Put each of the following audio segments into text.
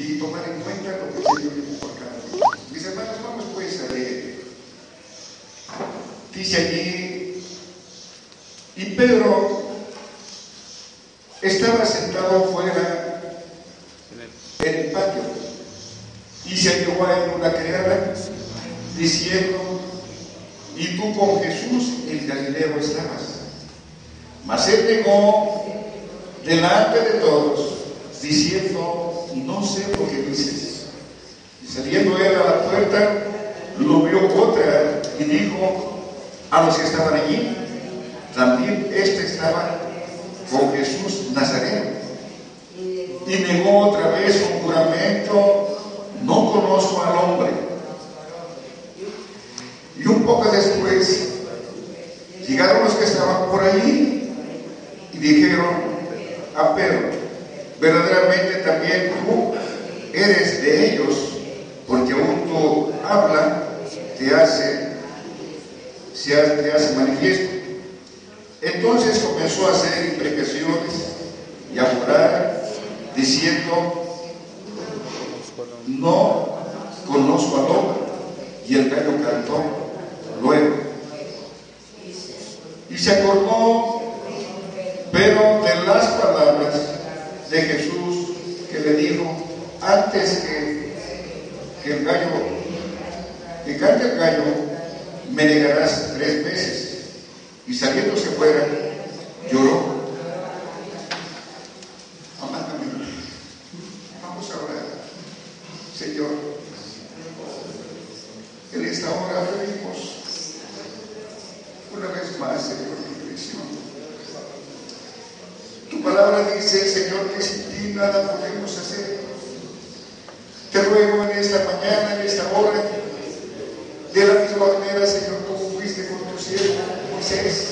y tomar en cuenta lo que el Señor dijo por cada uno. Mis hermanos, vamos pues a leer. Dice allí, y Pedro estaba sentado fuera en el patio y se llegó a él una criada diciendo, y tú con Jesús el Galileo estabas. Mas él negó delante de todos, diciendo, no sé lo que dices. Saliendo él a la puerta, lo vio otra y dijo a los que estaban allí, también este estaba con Jesús Nazareno. Y negó otra vez un juramento, no conozco al hombre. Y un poco después llegaron los que estaban por allí y dijeron a Pedro, verdaderamente también tú eres de ellos, porque aún tu habla te hace, se te hace manifiesto. Entonces comenzó a hacer imprecaciones y a jurar, diciendo, no conozco al hombre. Y el gallo cantó luego. Y se acordó, pero de las palabras de Jesús que le dijo, antes que, el gallo, que cante el gallo, me negarás tres veces. Y saliéndose fuera, lloró. Amándame. Vamos a orar. Señor, en esta hora pedimos una vez más, Señor, tu dirección. Tu palabra dice, Señor, que sin ti nada podemos hacer. Te ruego en esta mañana, en esta hora, de la misma manera, Señor, como fuiste con tu siervo Moisés,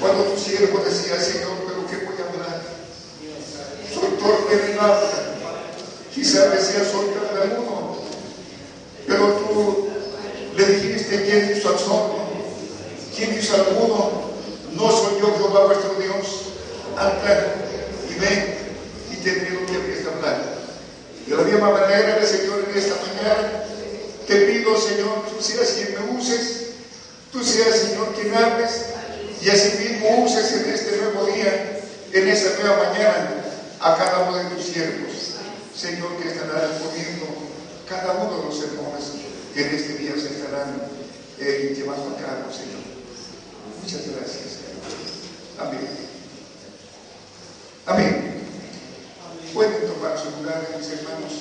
cuando tu siervo decía, Señor, pero ¿qué voy a hablar? Soy torpe en habla, quizá decía, soy tartamudo, pero tú le dijiste, ¿quién hizo al sordo? ¿Quién hizo al mudo? No soy yo, Jehová vuestro Dios. Anda y ven y tendré lo que habías de hablar. De la misma manera, Señor, en esta mañana, te pido, Señor, tú seas quien me uses, tú seas, Señor, quien hables, y así mismo uses en este nuevo día, en esta nueva mañana, a cada uno de tus siervos, Señor, que estarán poniendo cada uno de los sermones que en este día se estarán eh, llevando a cabo, Señor. Muchas gracias, Señor. Amén. Amén. Pueden tomar su lugar, mis hermanos.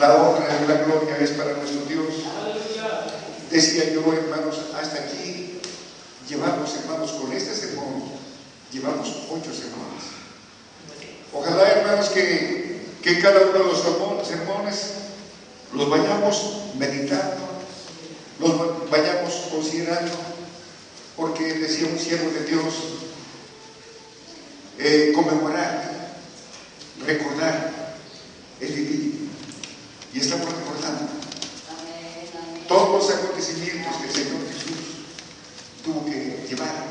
La honra y la gloria es para nuestro Dios. Decía yo, hermanos, hasta aquí llevamos, hermanos, con este sermón, llevamos ocho sermones. Ojalá, hermanos, que, que cada uno de los sermones los vayamos meditando, los considerando, porque decía un siervo de Dios, eh, conmemorar, recordar, es vivir. Y estamos recordando todos los acontecimientos que el Señor Jesús tuvo que llevar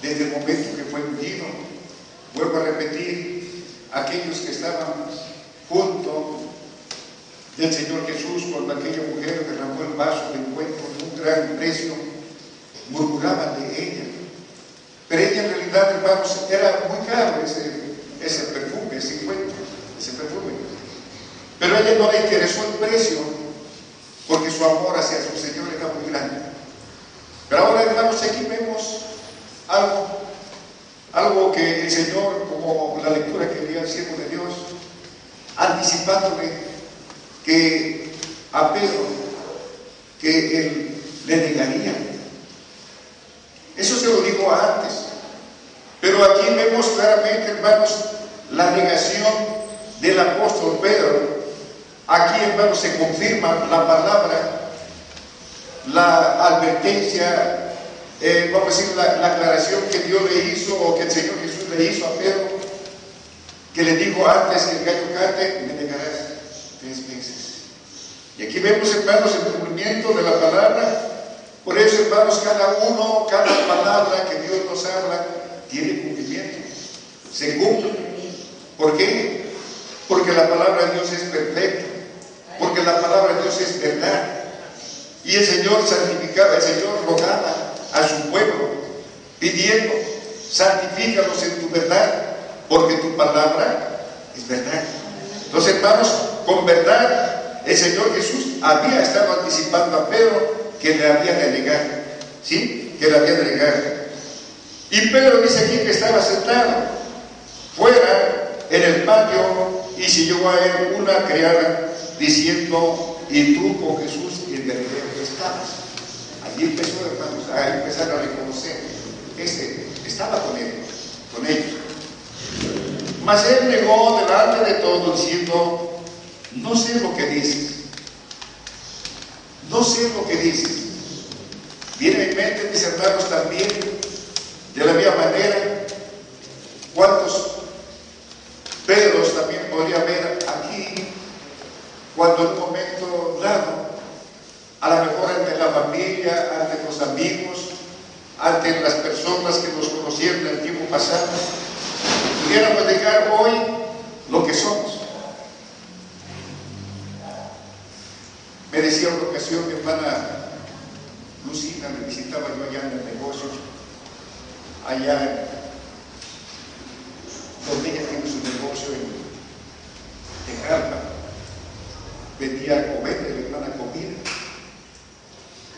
desde el momento que fue ungido. Vuelvo a repetir, aquellos que estaban junto del Señor Jesús cuando aquella mujer derramó el vaso de de ella. Pero ella en realidad, hermanos, era muy caro ese, ese perfume, ese encuentro, ese perfume. Pero ella no le interesó el precio, porque su amor hacia su Señor era muy grande. Pero ahora, hermanos, aquí vemos algo, algo que el Señor, como la lectura que dio el siervo de Dios, anticipándole que a Pedro, que él le negaría. Eso se lo dijo antes. Pero aquí vemos claramente, hermanos, la negación del apóstol Pedro. Aquí, hermanos, se confirma la palabra, la advertencia, eh, vamos a decir, la, la, aclaración que Dios le hizo o que el Señor Jesús le hizo a Pedro, que le dijo antes que el gallo cante, me negarás tres veces. Y aquí vemos, hermanos, el cumplimiento de la palabra. Por eso, hermanos, cada uno, cada palabra que Dios nos habla, tiene cumplimiento. Se cumple. ¿Por qué? porque la palabra de Dios es perfecta, porque la palabra de Dios es verdad. Y el Señor santificaba, el Señor rogaba a su pueblo, pidiendo, santifícalos en tu verdad, porque tu palabra es verdad. Entonces, hermanos, con verdad, el Señor Jesús había estado anticipando a Pedro que le había de negar, ¿sí? Que le había de negar. Y Pedro dice aquí que estaba sentado fuera en el patio y se llegó a él una criada diciendo, y tú con Jesús en Galilea estabas. Allí empezó, hermanos, a empezar a reconocer que este estaba con él, con ellos. Mas él negó delante de todos diciendo, no sé lo que dices, no sé lo que dices. Viene en mente, mis hermanos, también, de la misma manera, cuántos Pedros también podría haber aquí, cuando en un momento dado, a lo mejor ante la familia, ante los amigos, ante las personas que nos conocieron en el tiempo pasado, pudiéramos dejar hoy lo que somos. Me decía una ocasión mi hermana Lucina, me visitaba yo allá en el negocio, allá donde ella tiene su negocio en Tejalpa, vendía o vende mi hermana comida.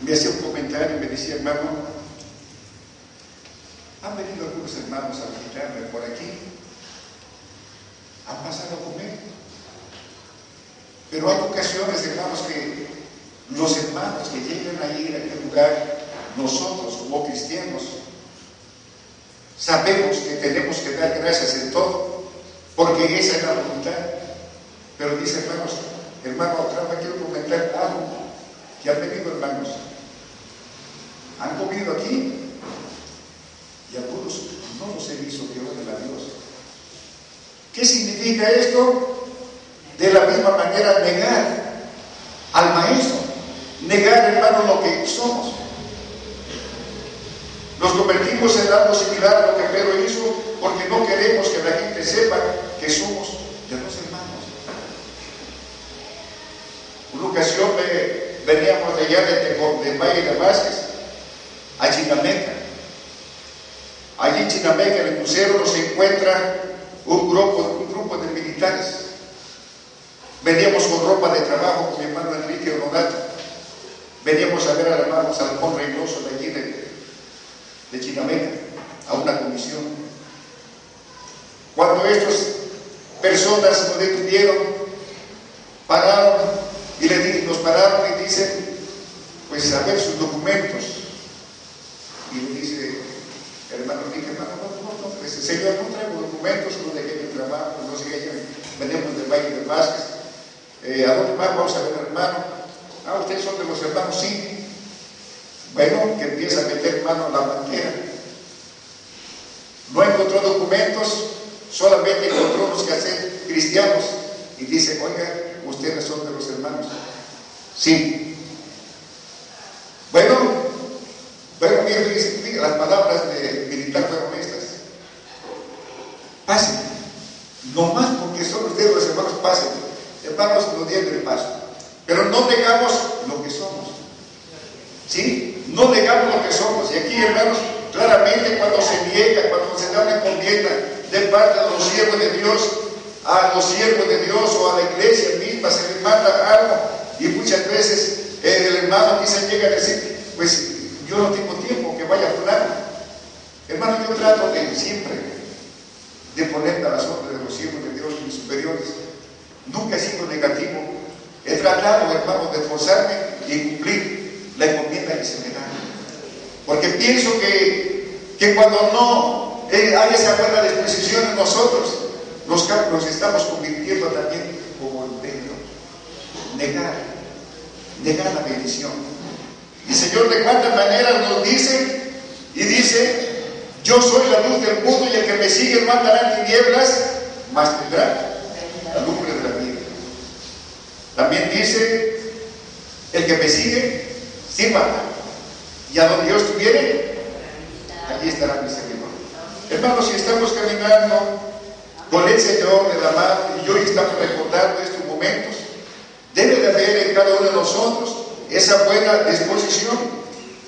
Me hacía un comentario y me decía, hermano, han venido algunos hermanos a visitarme por aquí, han pasado a comer. Pero hay ocasiones, hermanos, que los hermanos que llegan a ir a aquel lugar, nosotros como cristianos, sabemos que tenemos que dar gracias en todo, porque esa es la voluntad. Pero dice, hermanos, hermano, otra vez quiero comentar algo que han venido, hermanos. Han comido aquí y algunos no los he visto que oren a Dios. ¿Qué significa esto? De la misma manera negar al maestro, negar hermano lo que somos. Nos convertimos en algo similar a lo que Pedro hizo porque no queremos que la gente sepa que somos de los hermanos. Una ocasión veníamos de allá de, Valle de Vázquez a Chinameca. Allí en Chinameca, en el crucero, nos encuentra un grupo, un grupo de militares. Veníamos con ropa de trabajo con mi hermano Enrique Rodato. Veníamos a ver al hermano Salmón Reynoso de allí de, de Chinameca a una comisión. Cuando estas personas nos detuvieron, pararon y le, nos pararon y dicen, pues a ver sus documentos. Y le dice, hermano Enrique, hermano, no, no, no, dice, Señor, no traigo documentos, no dejé mi trabajo, no sé venimos del Valle de Vázquez. Eh, ¿A dónde más vamos a ver, hermano? Ah, ustedes son de los hermanos, sí. Bueno, que empieza a meter mano a la mantera. No encontró documentos, solamente encontró los que hacen cristianos. Y dice, oiga, ustedes son de los hermanos. Sí. Bueno, bueno, mire, las palabras de militar fueron estas. Pasen. No más porque son ustedes los hermanos, pasen. Hermanos, no tienen el paso. Pero no negamos lo que somos. ¿Sí? No negamos lo que somos. Y aquí, hermanos, claramente cuando se niega, cuando se da una encomienda de parte de los siervos de Dios, a los siervos de Dios o a la iglesia misma se les manda algo. Y muchas veces eh, el hermano quizá llega a decir, pues yo no tengo tiempo, que vaya a fulano. Hermano, yo trato de siempre de poner a las órdenes de los siervos de Dios y mis superiores. Nunca he sido negativo. He tratado, hermano, de esforzarme y cumplir la encomienda que se me da. Porque pienso que, que cuando no hay esa buena disposición en nosotros, nos, estamos convirtiendo también como el medio. Negar, negar la bendición. El Señor de cuántas maneras nos dice, y dice, yo soy la luz del mundo y el que me sigue no andará en tinieblas, más tendrá la lumbre de la vida. También dice, el que me sigue, sirva. Y a donde yo estuviere, allí estará mi servidor. Hermanos, si estamos caminando con el Señor de la mano y hoy estamos recordando estos momentos. Debe de haber en cada uno de nosotros esa buena disposición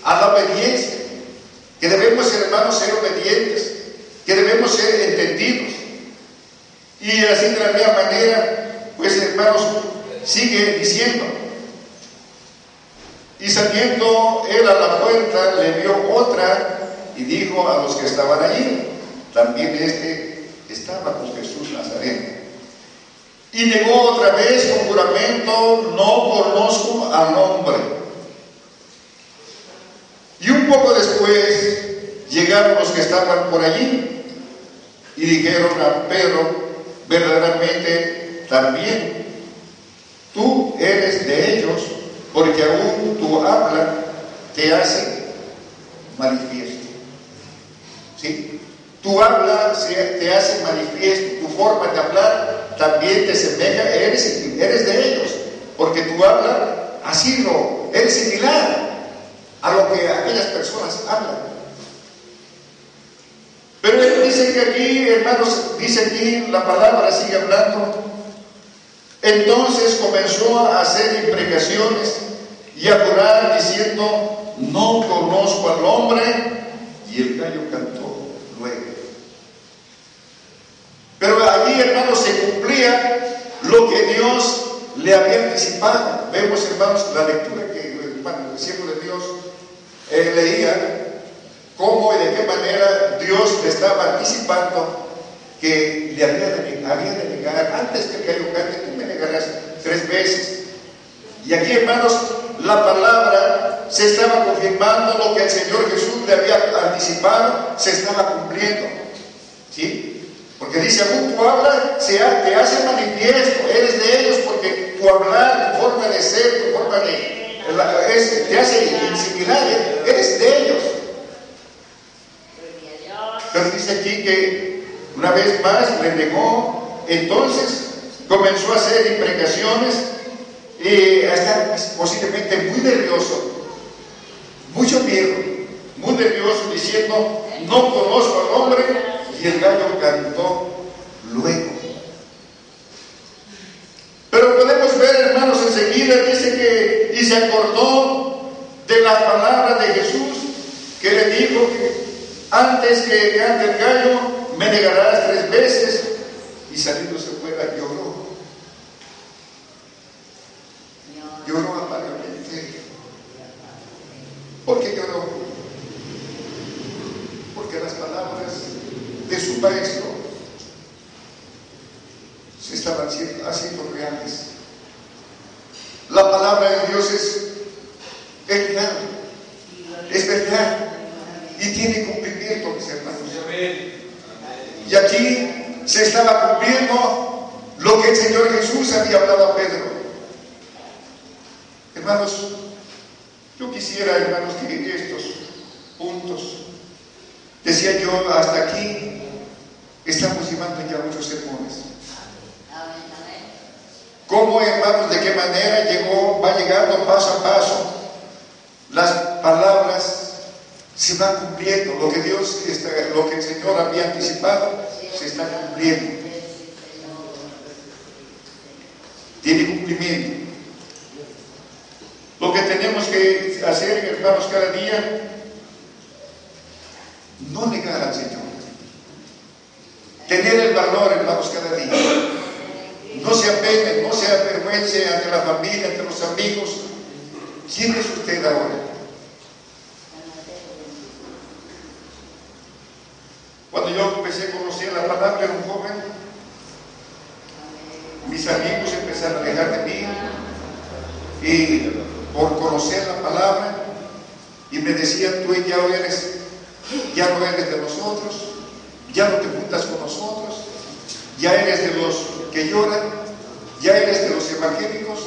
a la obediencia, que debemos, hermanos, ser obedientes, que debemos ser entendidos. Y así de la misma manera, pues hermanos, sigue diciendo, y saliendo él a la puerta, le vio otra y dijo a los que estaban allí, también este estaba con Jesús Nazareno. Y negó otra vez con juramento, no conozco al hombre. Y un poco después llegaron los que estaban por allí y dijeron a Pedro, verdaderamente también tú eres de ellos porque aún tu habla te hace manifiesto. ¿Sí? Tu habla te hace manifiesto, tu forma de hablar también te semeja, eres, eres de ellos, porque tu habla así lo, eres similar a lo que aquellas personas hablan. Pero él dice que aquí, hermanos, dice aquí, la palabra sigue hablando, entonces comenzó a hacer imprecaciones y a jurar diciendo, no conozco al hombre, y el gallo cantó luego. Pero allí, hermanos, se cumplía lo que Dios le había anticipado. Vemos, hermanos, la lectura que hermano, el siervo de Dios eh, leía, cómo y de qué manera Dios le estaba anticipando que le había de, negar, antes que gallo cante, tú me negarás tres veces. Y aquí, hermanos, la palabra se estaba confirmando, lo que el Señor Jesús le había anticipado, se estaba cumpliendo. ¿Sí? Porque dice, aún tu habla te hace manifiesto, eres de ellos porque tu hablar, tu forma de ser, tu forma de... te hace similar, eres de ellos. Pero dice aquí que una vez más le negó, entonces comenzó a hacer imprecaciones y a estar posiblemente muy nervioso, mucho miedo, muy nervioso, diciendo, no conozco al hombre, el gallo cantó luego. Pero podemos ver, hermanos, enseguida dice que, y se acordó de la palabra de Jesús, que le dijo que antes que cante el gallo, me negarás tres veces. Y saliéndose fuera lloró. Lloró amargamente. ¿Por qué lloró? Porque las palabras de su maestro se estaban haciendo reales. La palabra de Dios es, es real, es verdad y tiene cumplimiento, mis hermanos. Y aquí se estaba cumpliendo lo que el Señor Jesús había hablado a Pedro. Hermanos, yo quisiera, hermanos, que estos puntos, decía yo, hasta aquí estamos llevando ya muchos sermones. ¿Cómo, hermanos, de qué manera llegó, va llegando paso a paso las palabras se va cumpliendo. Lo que Dios, lo que el Señor había anticipado, se está cumpliendo. Tiene cumplimiento. Lo que tenemos que hacer, hermanos, cada día, no negar al Señor. Tener el valor, hermanos, cada día. No se apeguen, no se avergüence ante la familia, ante los amigos. ¿Quién es usted ahora? Cuando yo empecé a conocer la palabra, era un joven, mis amigos empezaron a alejar de mí y por conocer la palabra y me decían, tú ya eres, ya no eres de nosotros, ya no te juntas con nosotros, ya eres de los que lloran, ya eres de los evangélicos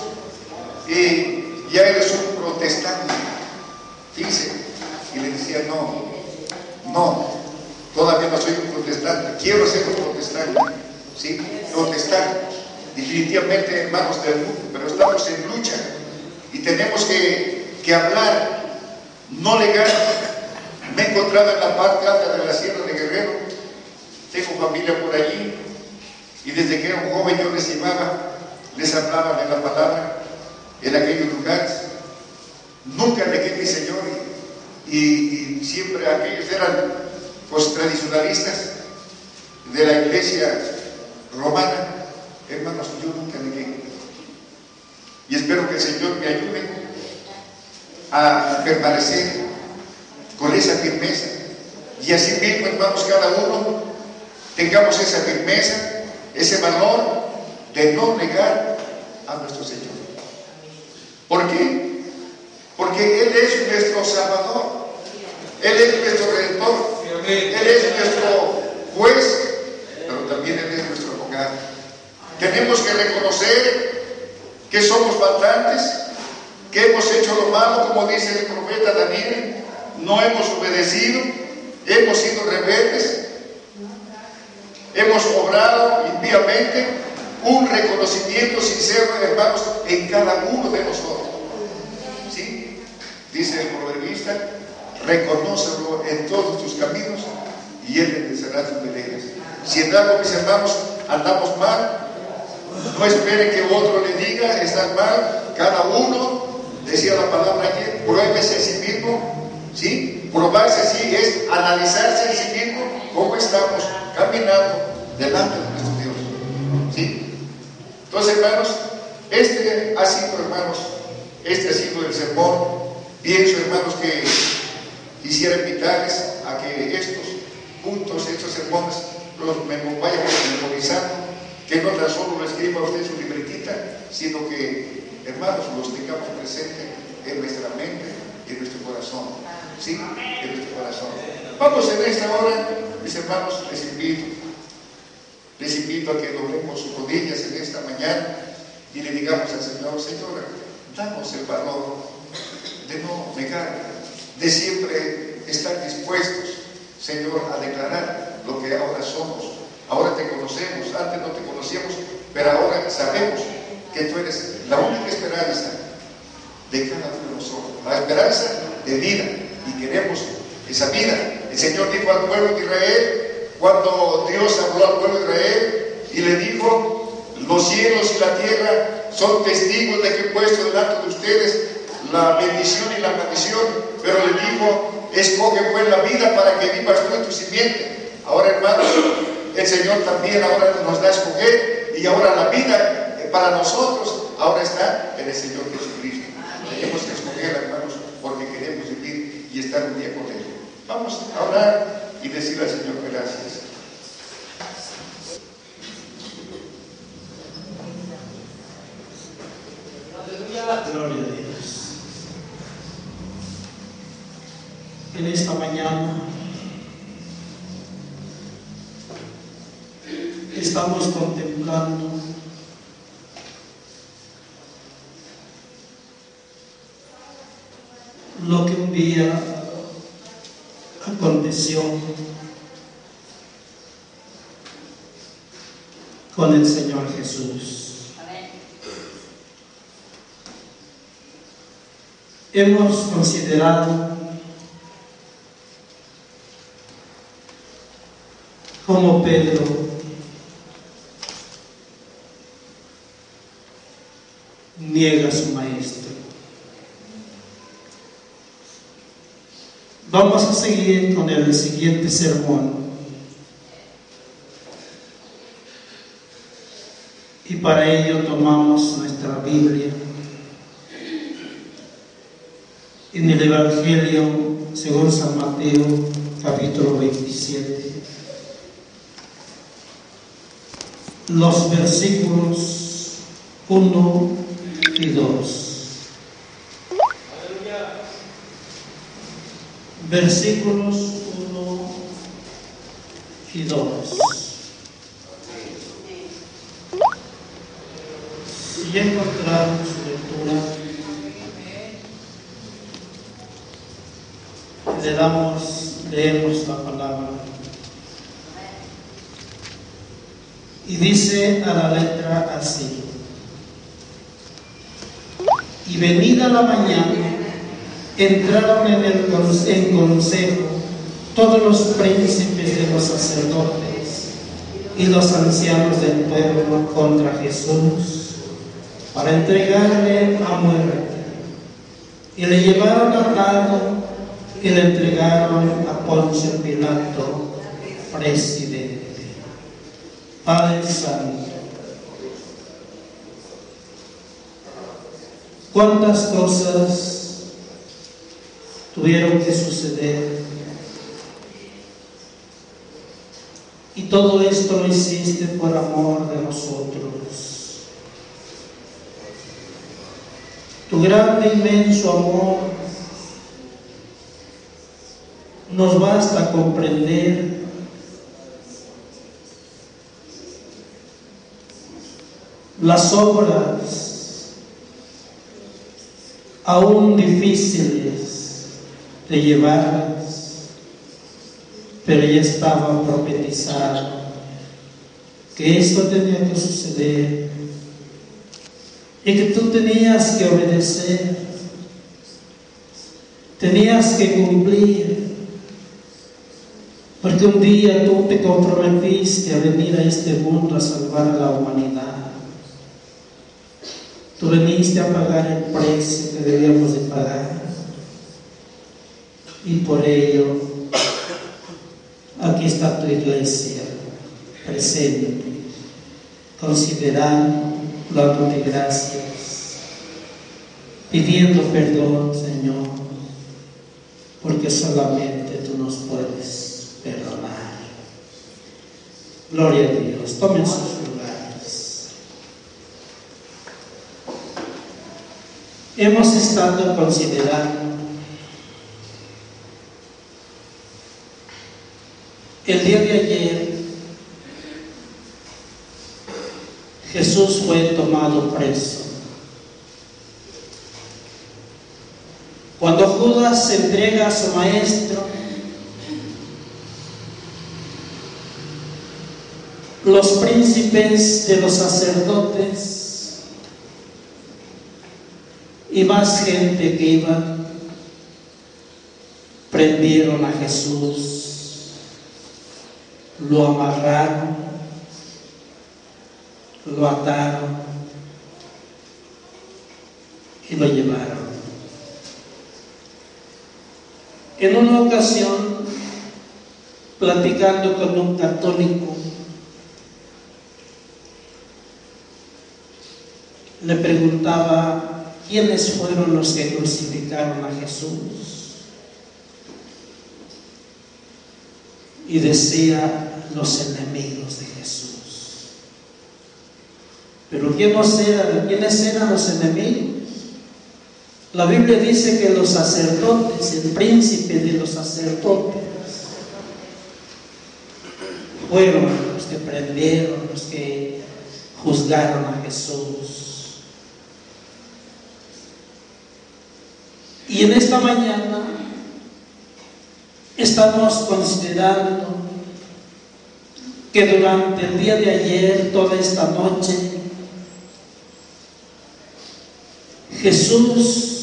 y ya eres un protestante. Dice, y le decía, no, no, Todavía no soy un protestante, quiero ser un protestante, ¿sí? Protestante. Definitivamente hermanos del mundo, pero estamos en lucha y tenemos que, que hablar, no legal. Me he encontrado en la parte alta de la Sierra de Guerrero, tengo familia por allí Y desde que era un joven yo les llevaba, les hablaba de la palabra en aquellos lugares. Nunca dejé mi Señor y, siempre aquellos eran pues tradicionalistas de la iglesia romana. Hermanos, yo nunca dejé. Y espero que el Señor me ayude a permanecer con esa firmeza. Y así mismo, hermanos, cada uno tengamos esa firmeza, ese valor de no negar a nuestro Señor. ¿Por qué? Porque Él es nuestro Salvador. Él es nuestro Redentor. Él es nuestro juez, pero también Él es nuestro abogado. Tenemos que reconocer que somos faltantes, que hemos hecho lo malo, como dice el profeta Daniel, no hemos obedecido, hemos sido rebeldes, hemos obrado impíamente, un reconocimiento sincero, hermanos, en cada uno de nosotros. ¿Sí? Dice el proverbista, reconócelo en todos tus caminos y Él enderezará tus veredas. Si en algo, mis hermanos, andamos mal, no espere que otro le diga, está mal. Cada uno, decía la palabra aquí, pruébese a sí mismo. ¿Sí? Probarse así es analizarse a sí mismo cómo estamos caminando delante de nuestro Dios. ¿Sí? Entonces, hermanos, este ha sido, hermanos, este ha sido el sermón. Pienso, hermanos, que quisiera invitarles a que estos puntos, estos sermones, los vayamos memorizando que no tan solo lo escriba usted en su libretita, sino que, hermanos, los tengamos presentes en nuestra mente y en nuestro corazón. ¿Sí? En nuestro corazón. Vamos en esta hora, mis hermanos, les invito, les invito a que doblemos sus rodillas en esta mañana y le digamos al Señor, Señor, damos el valor de no negar, de siempre estar dispuestos, Señor, a declarar lo que ahora somos Ahora te conocemos, antes no te conocíamos, pero ahora sabemos que tú eres la única esperanza de cada uno de nosotros, la esperanza de vida. Y queremos esa vida. El Señor dijo al pueblo de Israel, cuando Dios habló al pueblo de Israel y le dijo, los cielos y la tierra son testigos de que he puesto delante de ustedes la bendición y la maldición, pero le dijo, escoge pues la vida para que vivas tú en tu simiente. Ahora, hermanos, el Señor también ahora nos da a escoger y ahora la vida eh, para nosotros ahora está en el Señor Jesucristo. Tenemos que escoger, hermanos, porque queremos vivir y estar un día con Él. Vamos a orar y decir al Señor gracias. Gloria a Dios. En esta mañana estamos contemplando lo que un día aconteció con el Señor Jesús. Hemos considerado como Pedro niega a su maestro. Vamos a seguir con el siguiente sermón. Y para ello tomamos nuestra Biblia en el Evangelio según San Mateo capítulo 27. Los versículos 1 y 2. Versículos 1 y 2. Si ya encontraron su lectura, le damos, leemos la palabra. Y dice a la letra así y venida la mañana, entraron en, el, consejo todos los príncipes de los sacerdotes y los ancianos del pueblo contra Jesús para entregarle a muerte. Y le llevaron atado y le entregaron a Poncio Pilato, presidente. Padre Santo, cuántas cosas tuvieron que suceder Y todo esto lo hiciste por amor de nosotros. Tu grande, inmenso amor nos basta comprender las obras aún difíciles de llevar pero ya estaba profetizado que esto tenía que suceder y que tú tenías que obedecer, tenías que cumplir, porque un día tú te comprometiste a venir a este mundo a salvar a la humanidad. Tú veniste a pagar el precio que debíamos de pagar y por ello Aquí está tu iglesia presente, considerando, dándote gracias, pidiendo perdón, Señor, porque solamente tú nos puedes perdonar. Gloria a Dios. Tomen sus lugares. Hemos estado considerando El día de ayer Jesús fue tomado preso. Cuando Judas entrega a su maestro, los príncipes de los sacerdotes y más gente que iba prendieron a Jesús lo amarraron, lo ataron y lo llevaron. En una ocasión, platicando con un católico, le preguntaba quiénes fueron los que crucificaron a Jesús. Y decía los enemigos de Jesús. Pero ¿quiénes eran, ¿quiénes eran los enemigos? La Biblia dice que los sacerdotes, el príncipe de los sacerdotes, fueron los que prendieron, los que juzgaron a Jesús. Y en esta mañana Estamos considerando que durante el día de ayer, toda esta noche, Jesús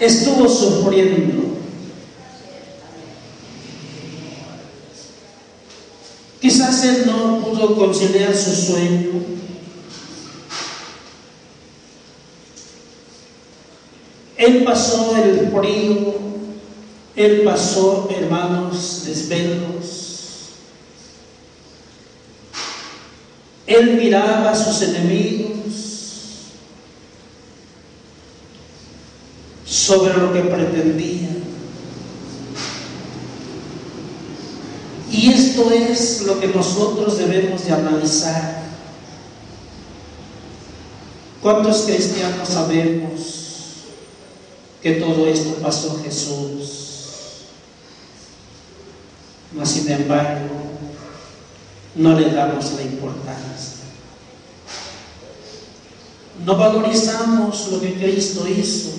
estuvo sufriendo. Quizás él no pudo conciliar su sueño Él pasó el frío, Él pasó, hermanos, desvelos. Él miraba a sus enemigos sobre lo que pretendía. Y esto es lo que nosotros debemos de analizar. ¿Cuántos cristianos sabemos que todo esto pasó Jesús. Mas sin embargo, no le damos la importancia. No valorizamos lo que Cristo hizo.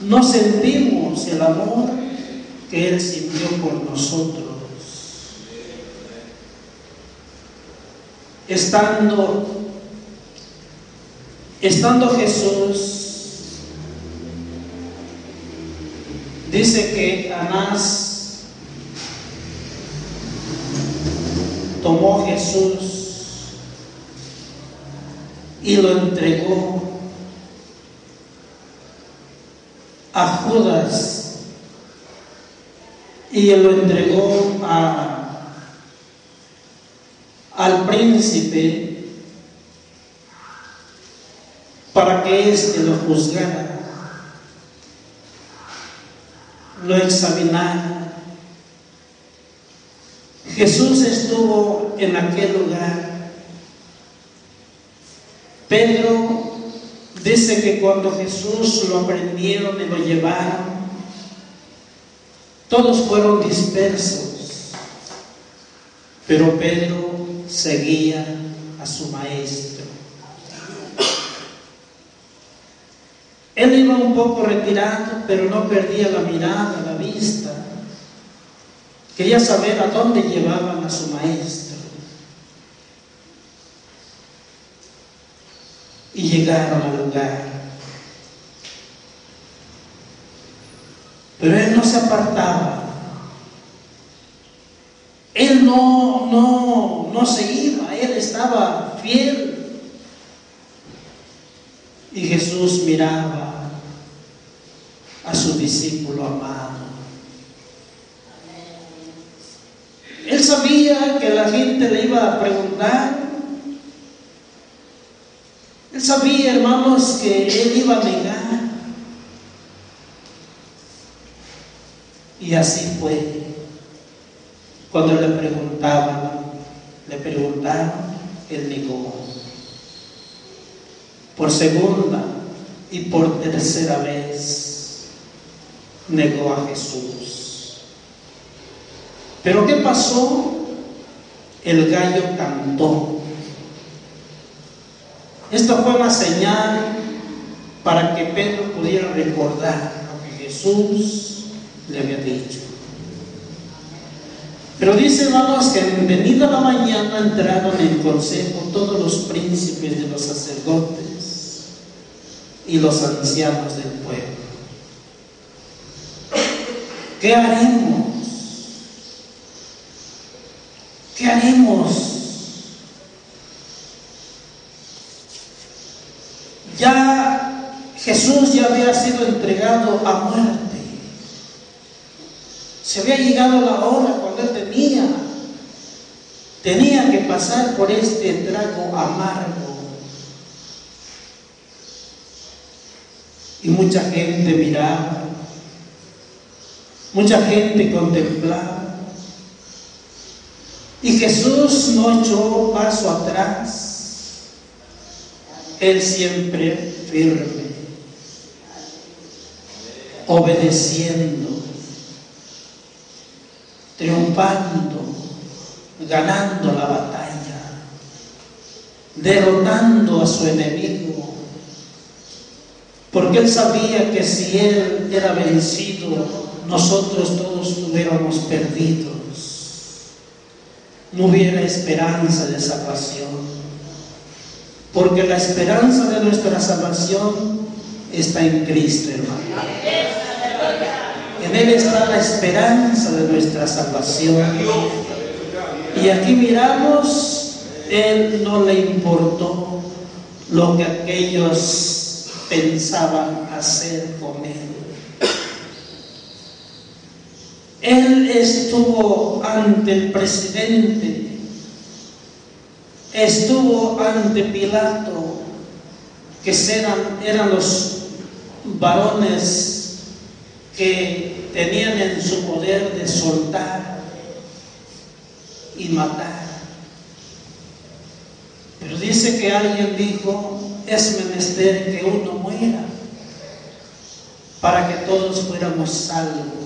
No sentimos el amor que Él sintió por nosotros. Estando Estando Jesús dice que Anás tomó Jesús y lo entregó a Judas y lo entregó a, al príncipe para que lo juzgara, lo examinara. Jesús estuvo en aquel lugar. Pedro Dice que cuando Jesús lo aprendieron y lo llevaron, todos fueron dispersos, pero Pedro seguía a su maestro. Él iba un poco retirado, pero no perdía la mirada, la vista. Quería saber a dónde llevaban a su maestro. y llegaron al lugar. Pero él no se apartaba. Él no, no, no se iba, él estaba fiel. Y Jesús miraba a su discípulo amado. Él sabía que la gente le iba a preguntar él sabía, hermanos, que él iba a negar. Y así fue. Cuando le preguntaban, le preguntaron, él negó. Por segunda y por tercera vez negó a Jesús. Pero ¿qué pasó? El gallo cantó. Esto fue una señal para que Pedro pudiera recordar lo que Jesús le había dicho. Pero dice, hermanos, que en venida la mañana entraron en consejo todos los príncipes de los sacerdotes y los ancianos del pueblo. ¿Qué haremos? ¿Qué haremos? Ya Jesús ya había sido entregado a muerte. Se había llegado la hora cuando él tenía, tenía que pasar por este trago amargo. Y mucha gente miraba, mucha gente contemplaba. Y Jesús no echó paso atrás él siempre firme, obedeciendo, triunfando, ganando la batalla, derrotando a su enemigo, porque él sabía que si él era vencido, nosotros todos estuviéramos perdidos, no hubiera esperanza de salvación. Porque la esperanza de nuestra salvación está en Cristo, hermano. En Él está la esperanza de nuestra salvación. Y aquí miramos, Él no le importó lo que aquellos pensaban hacer con Él. Él estuvo ante el presidente estuvo ante Pilato, que eran, los varones que tenían en su poder de soltar y matar. Pero dice que alguien dijo, es menester que uno muera para que todos fuéramos salvos.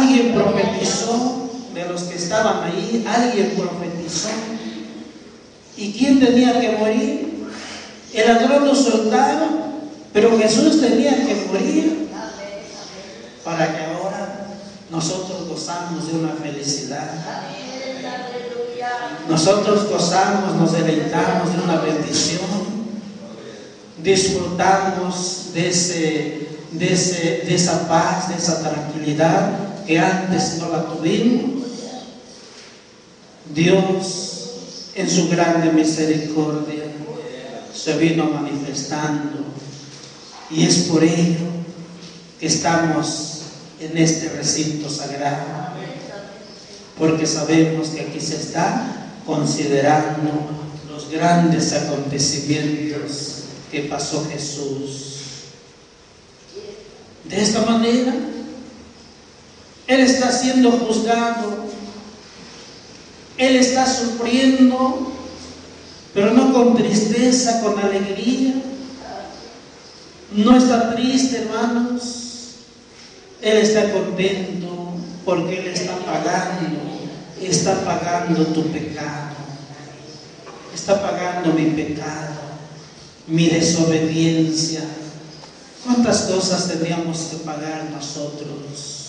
Alguien profetizó de los que estaban ahí, alguien profetizó. ¿Y quién tenía que morir? El ladrón lo soltaron, pero Jesús tenía que morir para que ahora nosotros gozamos de una felicidad. Nosotros gozamos, nos deleitamos de una bendición, disfrutamos de ese de, de esa paz, de esa tranquilidad que antes no la tuvimos. Dios, en su grande misericordia, se vino manifestando y es por ello que estamos en este recinto sagrado, porque sabemos que aquí se está considerando los grandes acontecimientos que pasó Jesús. De esta manera, Él está siendo juzgado, Él está sufriendo, pero no con tristeza, con alegría. No está triste, hermanos. Él está contento porque Él está pagando, está pagando tu pecado, está pagando mi pecado, mi desobediencia. ¿Cuántas cosas tendríamos que pagar nosotros?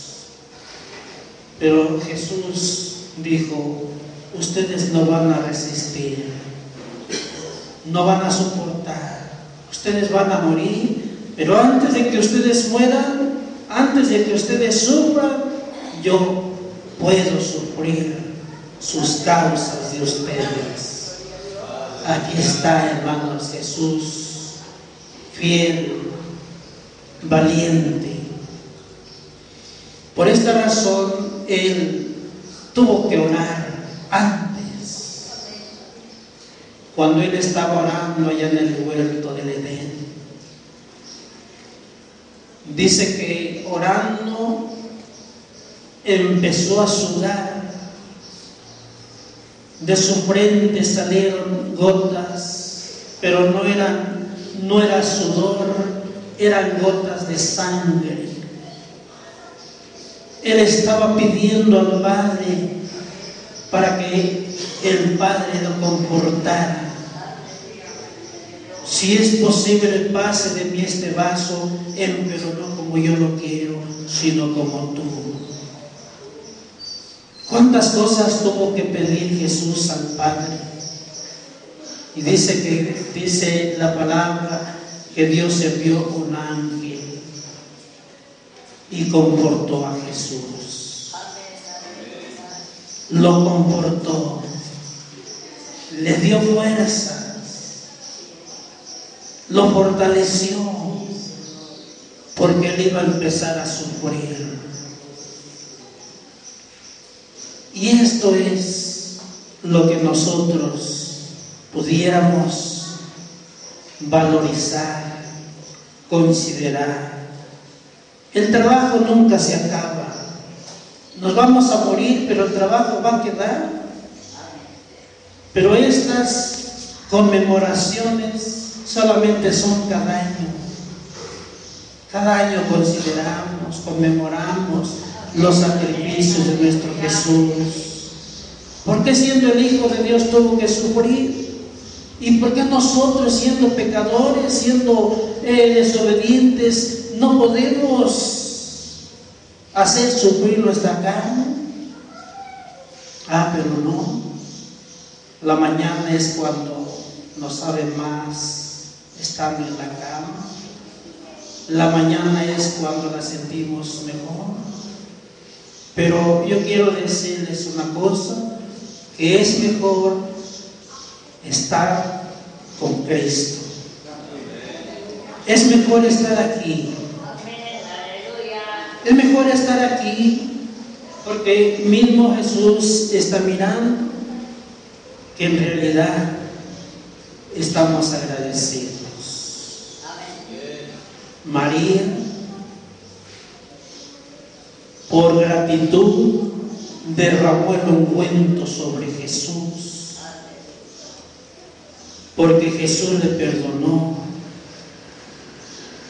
Pero Jesús dijo, ustedes no van a resistir, no van a soportar, ustedes van a morir, pero antes de que ustedes mueran, antes de que ustedes sufran, yo puedo sufrir sus causas de ustedes. Aquí está, hermanos, Jesús, fiel, valiente. Por esta razón, él tuvo que orar antes, cuando él estaba orando allá en el huerto del Edén. Dice que orando empezó a sudar, de su frente salieron gotas, pero no eran, no era sudor, eran gotas de sangre él estaba pidiendo al Padre para que el Padre lo comportara. Si es posible, pase de mí este vaso, pero no como yo lo quiero, sino como tú. ¿Cuántas cosas tuvo que pedir Jesús al Padre? Y dice que dice la palabra que Dios envió un ángel y comportó a Jesús. Lo comportó, le dio fuerzas, lo fortaleció, porque él iba a empezar a sufrir. Y esto es lo que nosotros pudiéramos valorizar, considerar el trabajo nunca se acaba. Nos vamos a morir, pero el trabajo va a quedar. Pero estas conmemoraciones solamente son cada año. Cada año consideramos, conmemoramos los sacrificios de nuestro Jesús. ¿Por qué siendo el Hijo de Dios tuvo que sufrir? ¿Y por qué nosotros siendo pecadores, siendo eh, desobedientes, no podemos hacer sufrir nuestra carne. Ah, pero no. La mañana es cuando nos sabe más estar en la cama. La mañana es cuando la sentimos mejor. Pero yo quiero decirles una cosa, que es mejor estar con Cristo. Es mejor estar aquí es mejor estar aquí porque mismo Jesús está mirando que en realidad estamos agradecidos. María, por gratitud, derramó el ungüento sobre Jesús, porque Jesús le perdonó.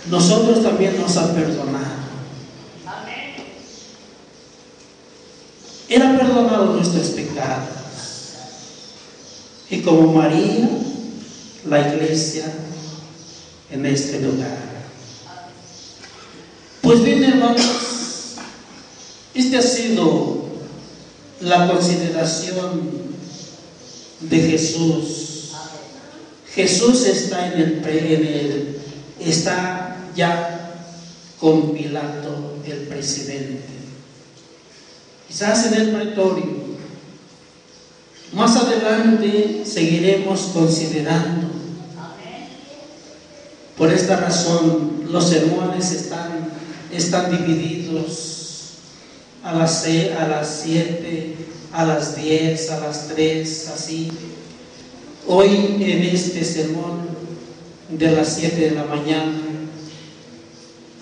Nosotros también nos ha perdonado. Él ha perdonado nuestros pecados. Y como María, la iglesia en este lugar. Pues bien, hermanos, esta ha sido la consideración de Jesús. Jesús está en el, en está ya con Pilato el presidente. Quizás en el pretorio. Más adelante seguiremos considerando. Por esta razón los sermones están, están divididos a las, a las 7, a las 10, a las 3, así. Hoy en este sermón de las 7 de la mañana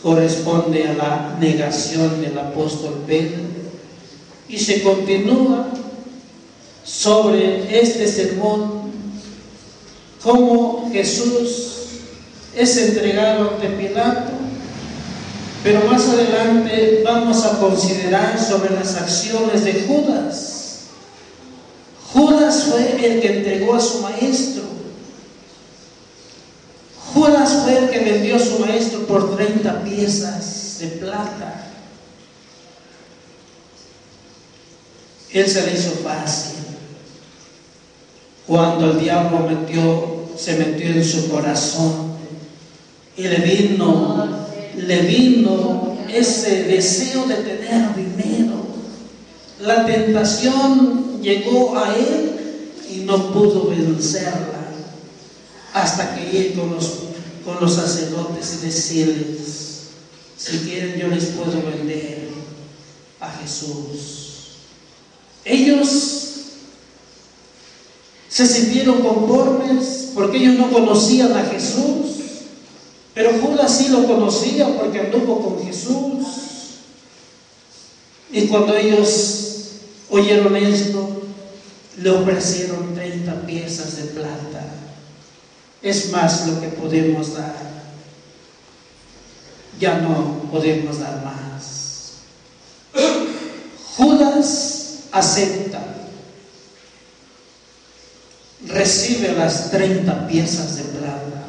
corresponde a la negación del apóstol Pedro y se continúa sobre este sermón cómo Jesús es entregado ante Pilato, pero más adelante vamos a considerar sobre las acciones de Judas. Judas fue el que entregó a su maestro. Judas fue el que vendió a su maestro por 30 piezas de plata. Él se le hizo fácil. Cuando el diablo se metió en su corazón y le vino, le vino ese deseo de tener dinero. La tentación llegó a él y no pudo vencerla hasta que ir con los, con los sacerdotes y decirles, si quieren yo les puedo vender a Jesús. Ellos se sintieron conformes porque ellos no conocían a Jesús, pero Judas sí lo conocía porque anduvo con Jesús. Y cuando ellos oyeron esto, le ofrecieron 30 piezas de plata. Es más lo que podemos dar. Ya no podemos dar más. Judas acepta, recibe las 30 piezas de plata.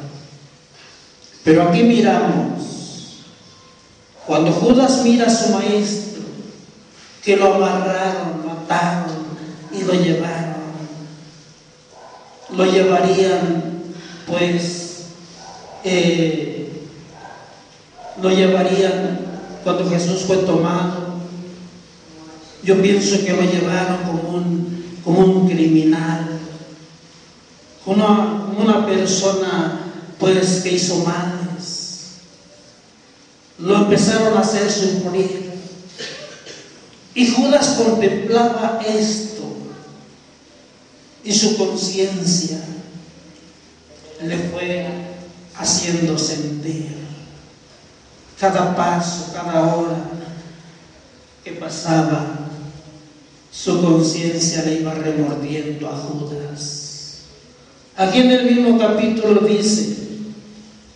Pero aquí miramos, cuando Judas mira a su maestro, que lo amarraron, mataron y lo llevaron, lo llevarían, pues, eh, lo llevarían cuando Jesús fue tomado yo pienso que lo llevaron como un, como un criminal, como una, persona pues que hizo males. Lo empezaron a hacer sufrir. Y Judas contemplaba esto y su conciencia le fue haciendo sentir cada paso, cada hora que pasaba su conciencia le iba remordiendo a Judas. Aquí en el mismo capítulo dice,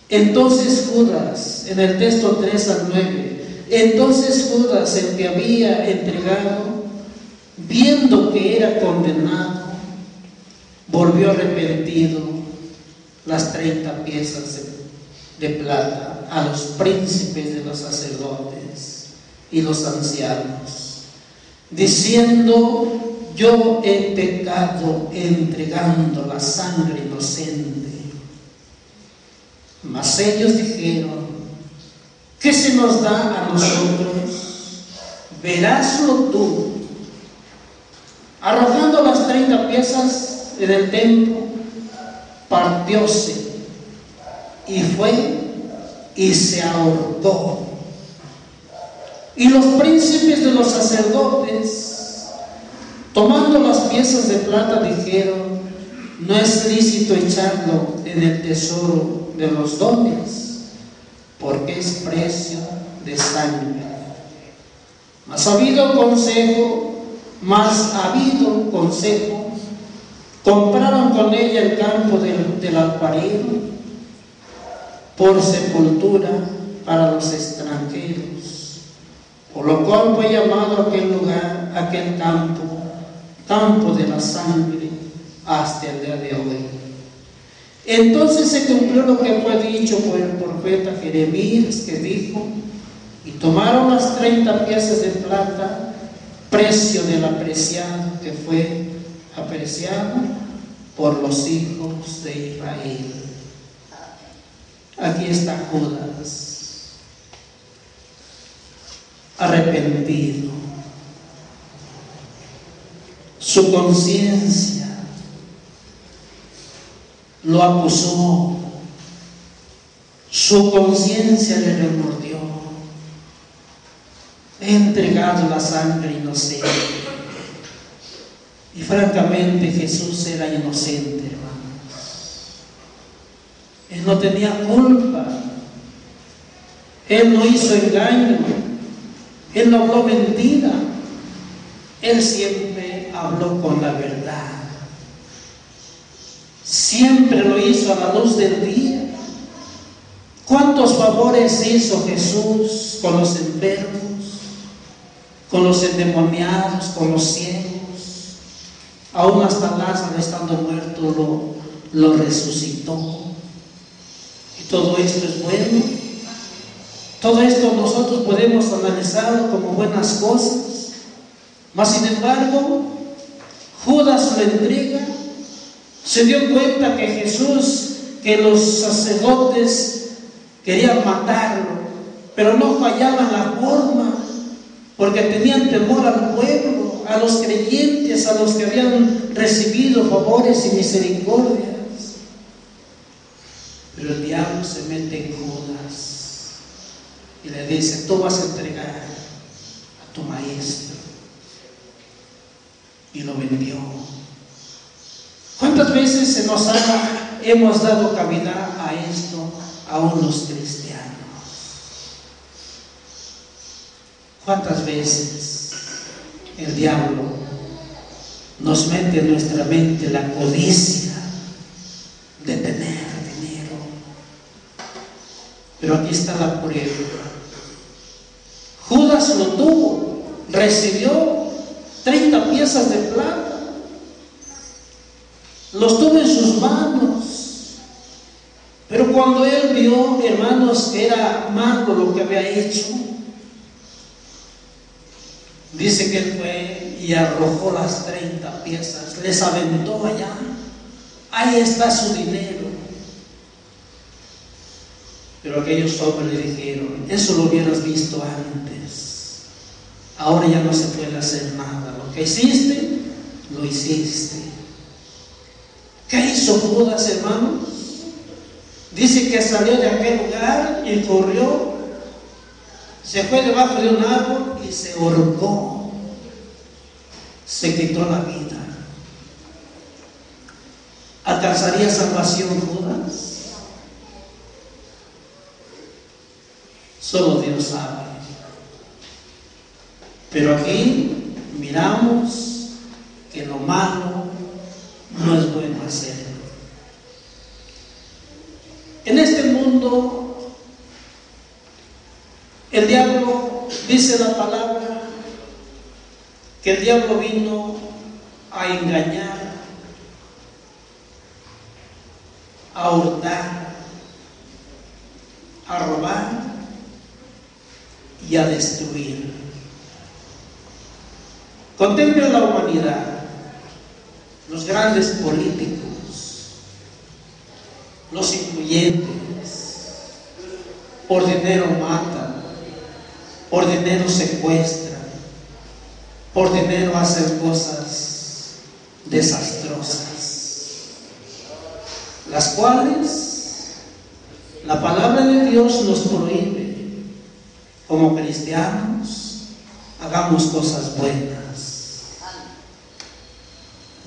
entonces Judas, en el texto 3 al 9, entonces Judas, el que había entregado, viendo que era condenado, volvió arrepentido las 30 piezas de, de plata a los príncipes de los sacerdotes y los ancianos diciendo, yo he pecado entregando la sangre inocente. Mas ellos dijeron, ¿qué se nos da a nosotros? Veráslo tú. Arrojando las treinta piezas en el templo, partióse y fue y se ahorcó y los príncipes de los sacerdotes, tomando las piezas de plata, dijeron, no es lícito echarlo en el tesoro de los dones, porque es precio de sangre. Mas ha habido consejo, más ha habido consejo, compraron con ella el campo del, del por sepultura para los extranjeros por lo cual fue llamado aquel lugar, aquel campo, campo de la sangre, hasta el día de hoy. Entonces se cumplió lo que fue dicho por el profeta Jeremías, que dijo, y tomaron las 30 piezas de plata, precio del apreciado que fue apreciado por los hijos de Israel. Aquí está Judas arrepentido. Su conciencia lo acusó. Su conciencia le remordió. He entregado la sangre inocente. Y francamente Jesús era inocente, hermanos. Él no tenía culpa. Él no hizo engaño. Él no habló mentira. Él siempre habló con la verdad. Siempre lo hizo a la luz del día. ¿Cuántos favores hizo Jesús con los enfermos, con los endemoniados, con los ciegos? Aún hasta Lázaro estando muerto lo, lo resucitó. Y todo esto es bueno. Todo esto nosotros podemos analizarlo como buenas cosas. Mas sin embargo, Judas lo entrega. Se dio cuenta que Jesús, que los sacerdotes querían matarlo, pero no fallaban la forma, porque tenían temor al pueblo, a los creyentes, a los que habían recibido favores y misericordias. Pero el diablo se mete en Judas y le dice, tú vas a entregar a tu maestro. Y lo vendió. ¿Cuántas veces se nos ha, hemos dado cavidad a esto, a unos cristianos? ¿Cuántas veces el diablo nos mete en nuestra mente la codicia de tener? Pero aquí está la prueba. Judas lo tuvo, recibió 30 piezas de plata, los tuvo en sus manos. Pero cuando él vio, hermanos, era malo lo que había hecho, dice que él fue y arrojó las 30 piezas, les aventó allá. Ahí está su dinero. Pero aquellos hombres le dijeron, eso lo hubieras visto antes. Ahora ya no se puede hacer nada. Lo que hiciste, lo hiciste. ¿Qué hizo Judas, hermanos? Dice que salió de aquel lugar y corrió, se fue debajo de un árbol y se ahorcó. Se quitó la vida. ¿Alcanzaría salvación Judas? Solo Dios sabe. Pero aquí miramos que lo malo no es bueno hacerlo. En este mundo, el diablo, dice la palabra, que el diablo vino a engañar, a hurtar, a robar y a destruir. Contempla la humanidad, los grandes políticos, los influyentes, por dinero matan, por dinero secuestran, por dinero hacen cosas desastrosas, las cuales la palabra de Dios nos prohíbe como cristianos, hagamos cosas buenas.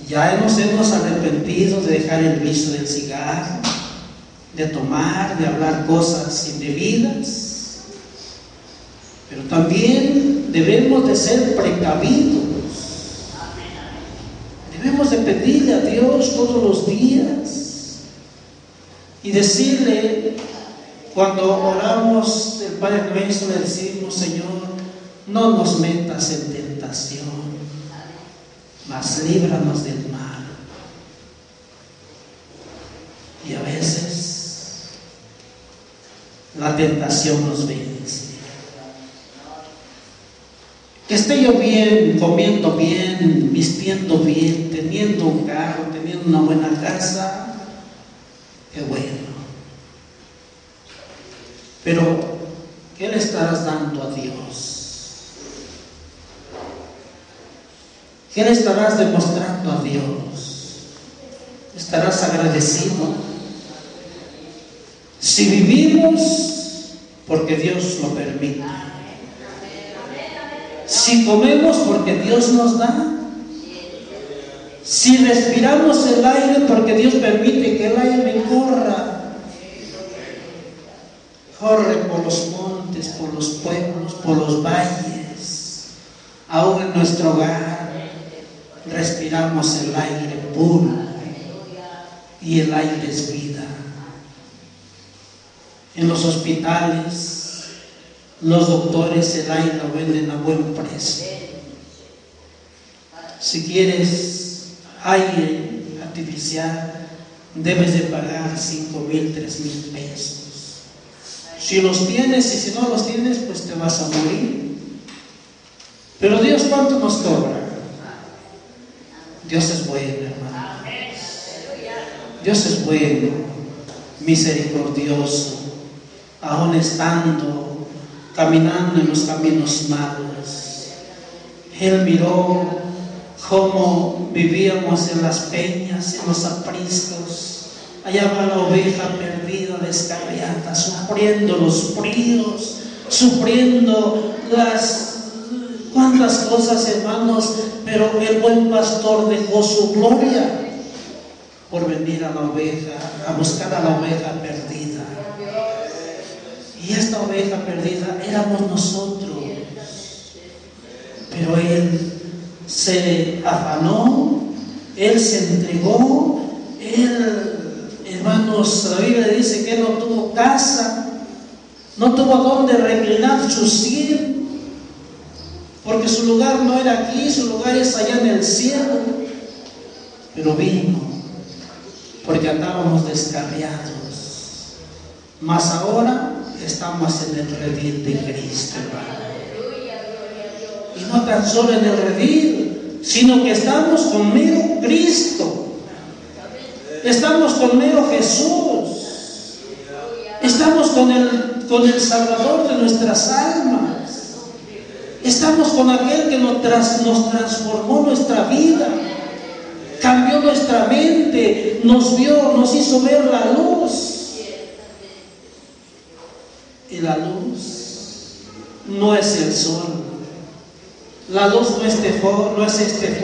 Ya nos hemos arrepentido de dejar el vicio del cigarro, de tomar, de hablar cosas indebidas, pero también debemos de ser precavidos. Debemos de pedirle a Dios todos los días y decirle, cuando oramos el Padre Nuestro, le decimos, Señor, no nos metas en tentación, mas líbranos del mal. Y a veces la tentación nos vence. Que esté yo bien, comiendo bien, vistiendo bien, teniendo un carro, teniendo una buena casa, qué bueno. Pero, ¿qué le estarás dando a Dios? ¿Qué le estarás demostrando a Dios? ¿Estarás agradecido? Si vivimos, porque Dios lo permite. Si comemos, porque Dios nos da. Si respiramos el aire, porque Dios permite que el aire corra Corre por los montes, por los pueblos, por los valles, aún en nuestro hogar respiramos el aire puro y el aire es vida. En los hospitales, los doctores el aire lo venden a buen precio. Si quieres aire artificial, debes de pagar 5 mil, 3 mil pesos. Si los tienes y si no los tienes, pues te vas a morir. Pero Dios, ¿cuánto nos cobra? Dios es bueno, hermano. Dios es bueno, misericordioso, aún estando caminando en los caminos malos. Él miró cómo vivíamos en las peñas, en los apriscos. Allá va la oveja perdida, descarriada, sufriendo los fríos, sufriendo las cuántas cosas, hermanos, pero el buen pastor dejó su gloria por venir a la oveja, a buscar a la oveja perdida. Y esta oveja perdida éramos nosotros. Pero Él se afanó, Él se entregó, Él, hermanos, la Biblia dice que Él no tuvo casa, no tuvo donde reclinar su siervo porque su lugar no era aquí, su lugar es allá en el cielo. Pero vino, porque andábamos descarriados. Mas ahora estamos en el redil de Cristo, hermano. Y no tan solo en el redil, sino que estamos con mero Cristo. Estamos con mero Jesús. Estamos con el, con el Salvador de nuestras almas. Estamos con aquel que nos, nos transformó nuestra vida, cambió nuestra mente, nos vio, nos hizo ver la luz. Y la luz no es el sol. La luz no es este foco, no es este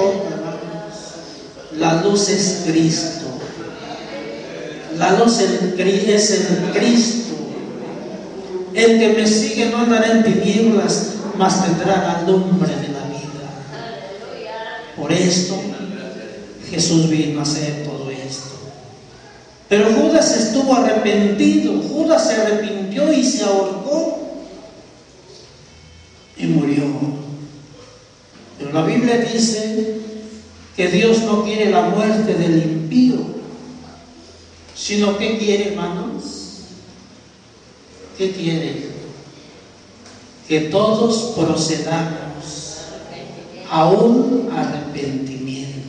La luz es Cristo. Es el Cristo. El que me sigue no andará en tinieblas, más tendrá la lumbre de la vida. Por esto Jesús vino a hacer todo esto. Pero Judas estuvo arrepentido, Judas se arrepintió y se ahorcó y murió. Pero la Biblia dice que Dios no quiere la muerte del impío, sino que quiere, hermanos, ¿qué quiere? que todos procedamos a un arrepentimiento.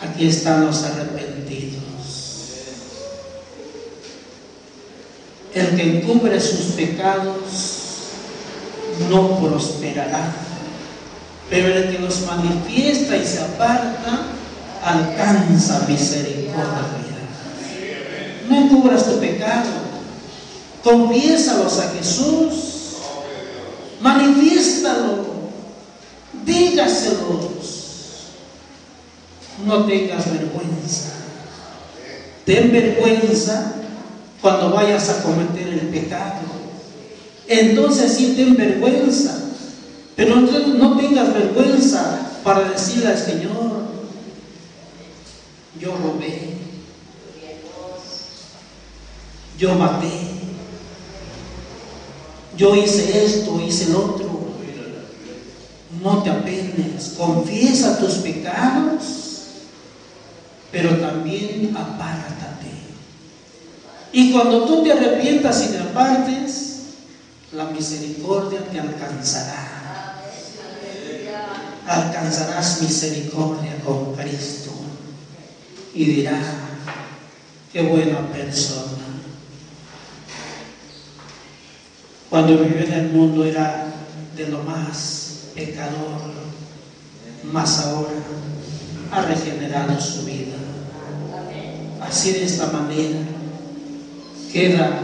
Aquí están los arrepentidos. El que encubre sus pecados no prosperará, pero el que los manifiesta y se aparta alcanza misericordia. No encubras tu pecado Confiésalos a Jesús. Manifiéstalo. Dígaselos. No tengas vergüenza. Ten vergüenza cuando vayas a cometer el pecado. Entonces sí ten vergüenza. Pero no tengas vergüenza para decirle al Señor, yo robé, yo maté, yo hice esto, hice el otro. No te apenes, confiesa tus pecados, pero también apártate. Y cuando tú te arrepientas y te apartes, la misericordia te alcanzará. Alcanzarás misericordia con Cristo y dirá, qué buena persona cuando vivió en el mundo era de lo más pecador, mas ahora ha regenerado su vida. Así de esta manera queda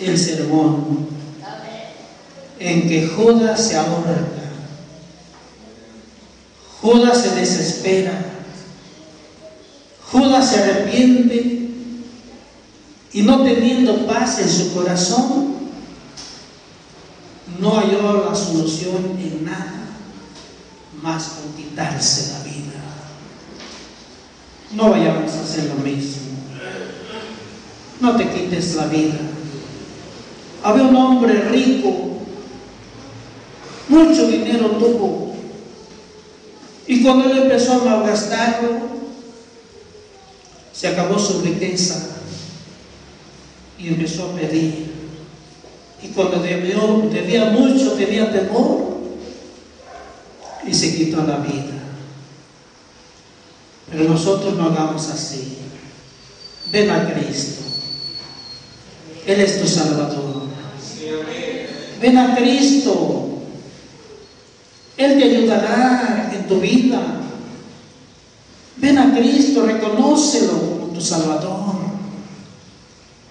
el sermón en que Judas se ahorca, Judas se desespera, Judas se arrepiente y no teniendo paz en su corazón, no halló la solución en nada más con quitarse la vida. No vayamos a hacer lo mismo. No te quites la vida. Había un hombre rico, mucho dinero tuvo, y cuando él empezó a malgastarlo, se acabó su riqueza y empezó a pedir. Y cuando debió, debía mucho, tenía temor y se quitó la vida. Pero nosotros no hagamos así. Ven a Cristo. Él es tu Salvador. Ven a Cristo. Él te ayudará en tu vida. Ven a Cristo, reconócelo tu Salvador.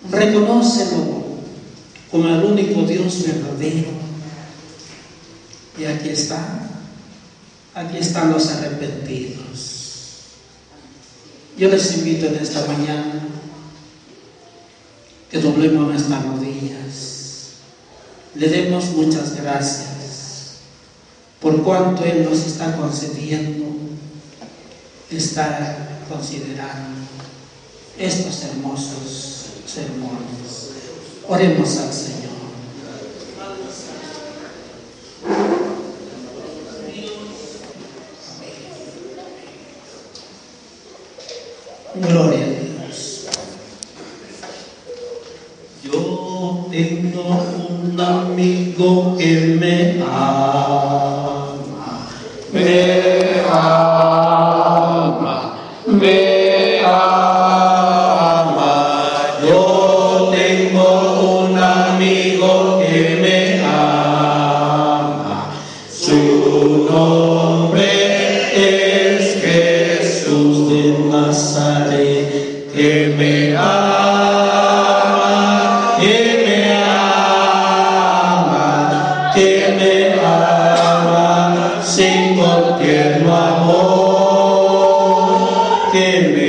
Reconócelo como el único Dios verdadero. Y aquí está. Aquí están los arrepentidos. Yo les invito en esta mañana que doblemos nuestras rodillas. Le demos muchas gracias por cuanto Él nos está concediendo estar considerando estos hermosos sermones. Oremos al Señor. Gloria a Dios. Yo tengo un amigo que me ama, amor,